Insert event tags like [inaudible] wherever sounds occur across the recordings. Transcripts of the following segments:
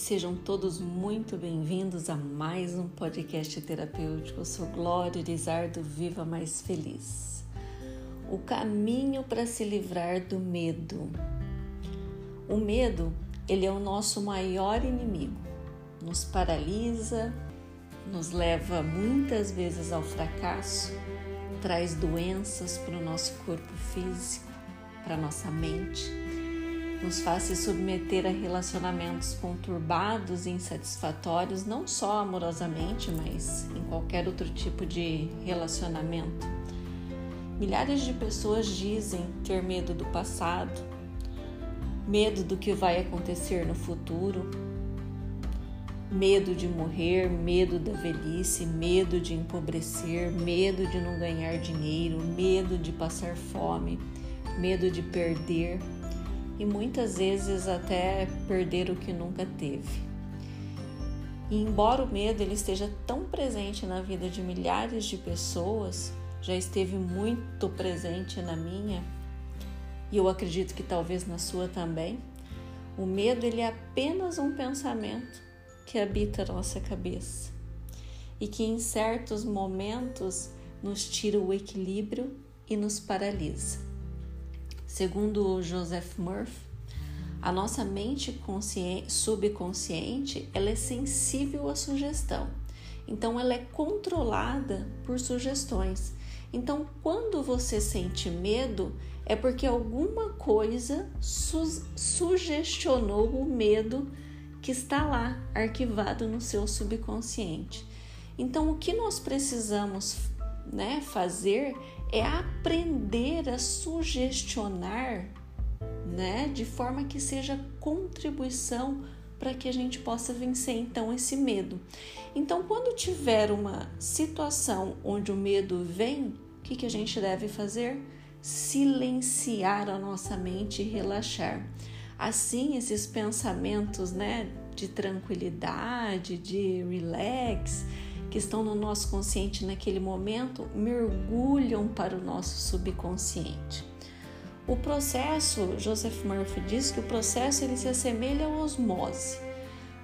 sejam todos muito bem-vindos a mais um podcast terapêutico. Eu sou Glória Lizardo, Viva Mais Feliz. O caminho para se livrar do medo. O medo, ele é o nosso maior inimigo. Nos paralisa, nos leva muitas vezes ao fracasso, traz doenças para o nosso corpo físico, para nossa mente nos faz se submeter a relacionamentos conturbados e insatisfatórios, não só amorosamente, mas em qualquer outro tipo de relacionamento. Milhares de pessoas dizem ter medo do passado, medo do que vai acontecer no futuro, medo de morrer, medo da velhice, medo de empobrecer, medo de não ganhar dinheiro, medo de passar fome, medo de perder e muitas vezes até perder o que nunca teve. E embora o medo ele esteja tão presente na vida de milhares de pessoas, já esteve muito presente na minha, e eu acredito que talvez na sua também, o medo ele é apenas um pensamento que habita a nossa cabeça e que em certos momentos nos tira o equilíbrio e nos paralisa. Segundo Joseph Murphy, a nossa mente subconsciente ela é sensível à sugestão. Então ela é controlada por sugestões. Então, quando você sente medo, é porque alguma coisa su sugestionou o medo que está lá arquivado no seu subconsciente. Então, o que nós precisamos né, fazer é aprender a sugestionar, né, de forma que seja contribuição para que a gente possa vencer então esse medo. Então, quando tiver uma situação onde o medo vem, o que, que a gente deve fazer? Silenciar a nossa mente e relaxar. Assim, esses pensamentos, né, de tranquilidade, de relax, que estão no nosso consciente naquele momento mergulham para o nosso subconsciente. O processo, Joseph Murphy diz que o processo ele se assemelha à osmose,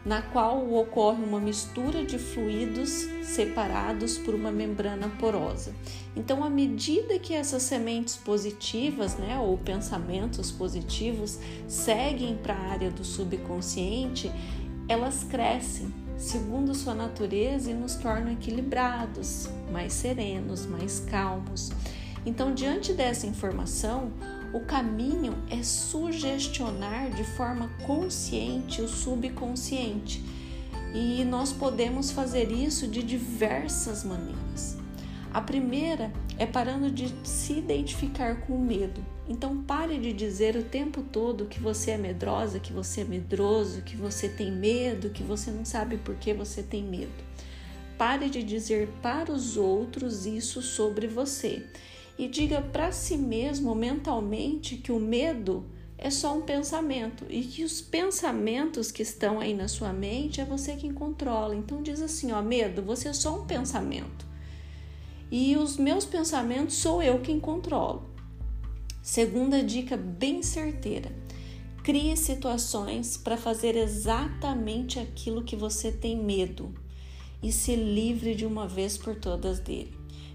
na qual ocorre uma mistura de fluidos separados por uma membrana porosa. Então, à medida que essas sementes positivas, né, ou pensamentos positivos, seguem para a área do subconsciente, elas crescem segundo sua natureza e nos tornam equilibrados, mais serenos, mais calmos. Então, diante dessa informação, o caminho é sugestionar de forma consciente o subconsciente. E nós podemos fazer isso de diversas maneiras. A primeira é parando de se identificar com o medo. Então pare de dizer o tempo todo que você é medrosa, que você é medroso, que você tem medo, que você não sabe por que você tem medo. Pare de dizer para os outros isso sobre você e diga para si mesmo mentalmente que o medo é só um pensamento e que os pensamentos que estão aí na sua mente é você quem controla. Então diz assim, ó, medo, você é só um pensamento e os meus pensamentos sou eu quem controlo. Segunda dica bem certeira: crie situações para fazer exatamente aquilo que você tem medo e se livre de uma vez por todas dele.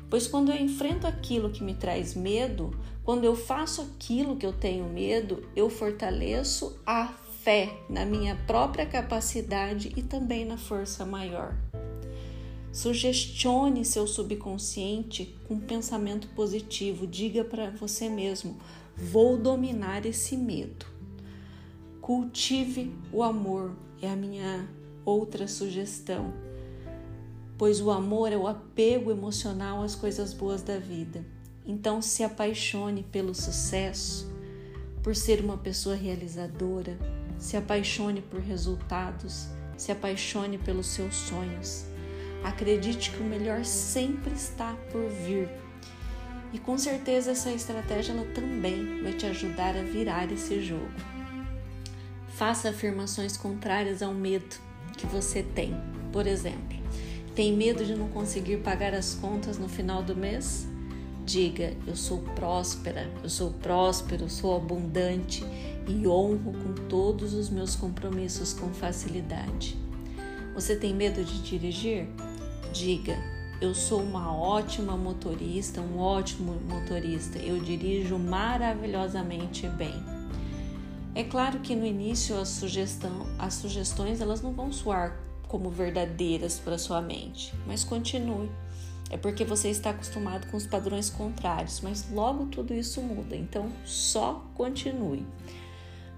Pois quando eu enfrento aquilo que me traz medo, quando eu faço aquilo que eu tenho medo, eu fortaleço a fé na minha própria capacidade e também na força maior. Sugestione seu subconsciente com pensamento positivo. Diga para você mesmo: vou dominar esse medo. Cultive o amor, é a minha outra sugestão. Pois o amor é o apego emocional às coisas boas da vida. Então se apaixone pelo sucesso, por ser uma pessoa realizadora, se apaixone por resultados, se apaixone pelos seus sonhos Acredite que o melhor sempre está por vir. E com certeza essa estratégia ela também vai te ajudar a virar esse jogo. Faça afirmações contrárias ao medo que você tem. Por exemplo, tem medo de não conseguir pagar as contas no final do mês? Diga: Eu sou próspera, eu sou próspero, sou abundante e honro com todos os meus compromissos com facilidade. Você tem medo de dirigir? Diga: Eu sou uma ótima motorista, um ótimo motorista. Eu dirijo maravilhosamente bem. É claro que no início a sugestão, as sugestões elas não vão soar como verdadeiras para sua mente, mas continue. É porque você está acostumado com os padrões contrários, mas logo tudo isso muda. Então só continue.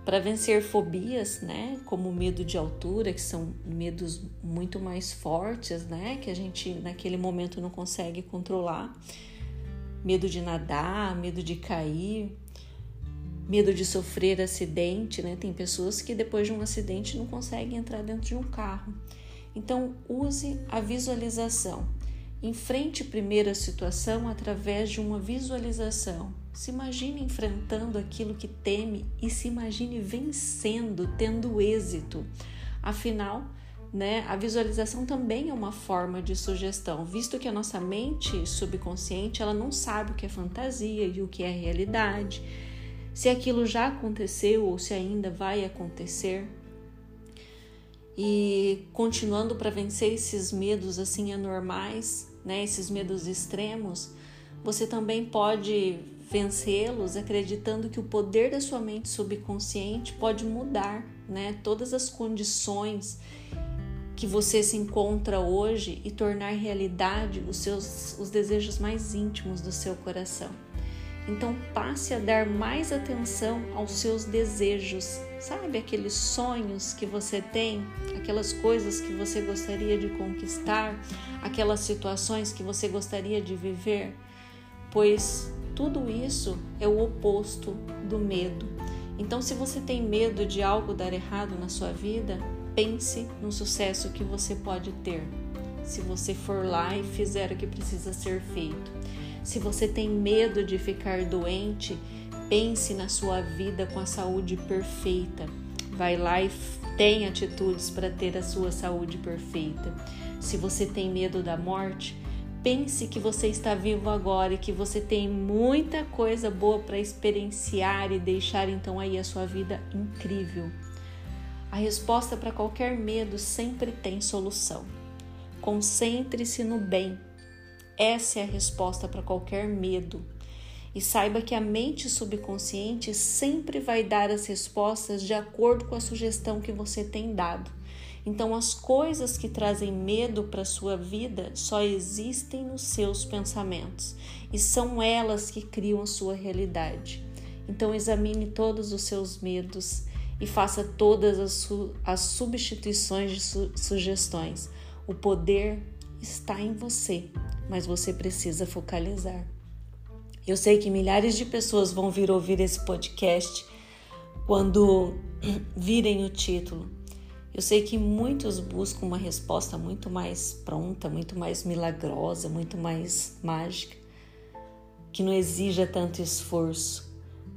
Para vencer fobias, né, como o medo de altura, que são medos muito mais fortes, né, que a gente naquele momento não consegue controlar, medo de nadar, medo de cair, medo de sofrer acidente, né? Tem pessoas que depois de um acidente não conseguem entrar dentro de um carro. Então, use a visualização. Enfrente primeiro a situação através de uma visualização. Se imagine enfrentando aquilo que teme e se imagine vencendo, tendo êxito. Afinal, né, a visualização também é uma forma de sugestão, visto que a nossa mente subconsciente ela não sabe o que é fantasia e o que é realidade se aquilo já aconteceu ou se ainda vai acontecer. E continuando para vencer esses medos assim anormais, né, esses medos extremos, você também pode vencê-los acreditando que o poder da sua mente subconsciente pode mudar, né, todas as condições que você se encontra hoje e tornar realidade os seus os desejos mais íntimos do seu coração. Então passe a dar mais atenção aos seus desejos, sabe? Aqueles sonhos que você tem, aquelas coisas que você gostaria de conquistar, aquelas situações que você gostaria de viver, pois tudo isso é o oposto do medo. Então, se você tem medo de algo dar errado na sua vida, pense no sucesso que você pode ter. Se você for lá e fizer o que precisa ser feito. Se você tem medo de ficar doente, pense na sua vida com a saúde perfeita. Vai lá e tem atitudes para ter a sua saúde perfeita. Se você tem medo da morte, pense que você está vivo agora e que você tem muita coisa boa para experienciar e deixar então aí a sua vida incrível. A resposta para qualquer medo sempre tem solução. Concentre-se no bem essa é a resposta para qualquer medo. E saiba que a mente subconsciente sempre vai dar as respostas de acordo com a sugestão que você tem dado. Então, as coisas que trazem medo para a sua vida só existem nos seus pensamentos e são elas que criam a sua realidade. Então, examine todos os seus medos e faça todas as, su as substituições de su sugestões. O poder está em você mas você precisa focalizar. Eu sei que milhares de pessoas vão vir ouvir esse podcast quando [clears throat] virem o título. Eu sei que muitos buscam uma resposta muito mais pronta, muito mais milagrosa, muito mais mágica, que não exija tanto esforço,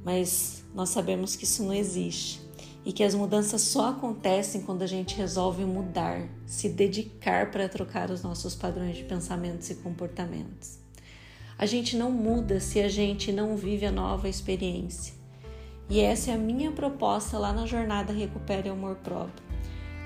mas nós sabemos que isso não existe e que as mudanças só acontecem quando a gente resolve mudar, se dedicar para trocar os nossos padrões de pensamentos e comportamentos. A gente não muda se a gente não vive a nova experiência. E essa é a minha proposta lá na jornada Recupere o Amor Próprio.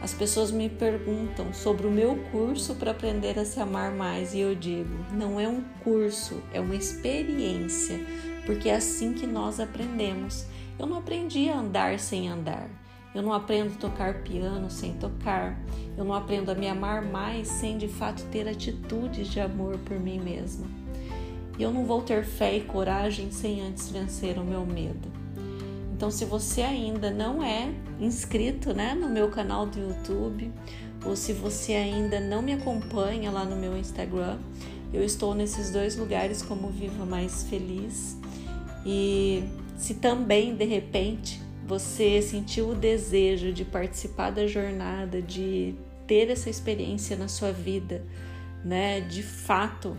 As pessoas me perguntam sobre o meu curso para aprender a se amar mais e eu digo: não é um curso, é uma experiência, porque é assim que nós aprendemos. Eu não aprendi a andar sem andar. Eu não aprendo a tocar piano sem tocar. Eu não aprendo a me amar mais sem de fato ter atitudes de amor por mim mesma. E eu não vou ter fé e coragem sem antes vencer o meu medo. Então, se você ainda não é inscrito né, no meu canal do YouTube, ou se você ainda não me acompanha lá no meu Instagram, eu estou nesses dois lugares como Viva Mais Feliz. E se também de repente você sentiu o desejo de participar da jornada, de ter essa experiência na sua vida, né, de fato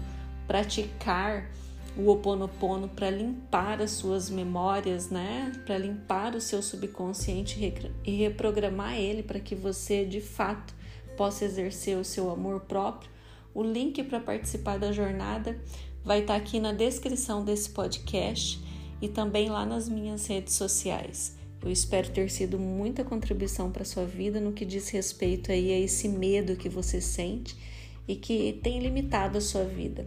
praticar o oponopono para limpar as suas memórias, né, para limpar o seu subconsciente e reprogramar ele para que você de fato possa exercer o seu amor próprio. O link para participar da jornada vai estar aqui na descrição desse podcast e também lá nas minhas redes sociais. Eu espero ter sido muita contribuição para sua vida no que diz respeito aí a esse medo que você sente e que tem limitado a sua vida.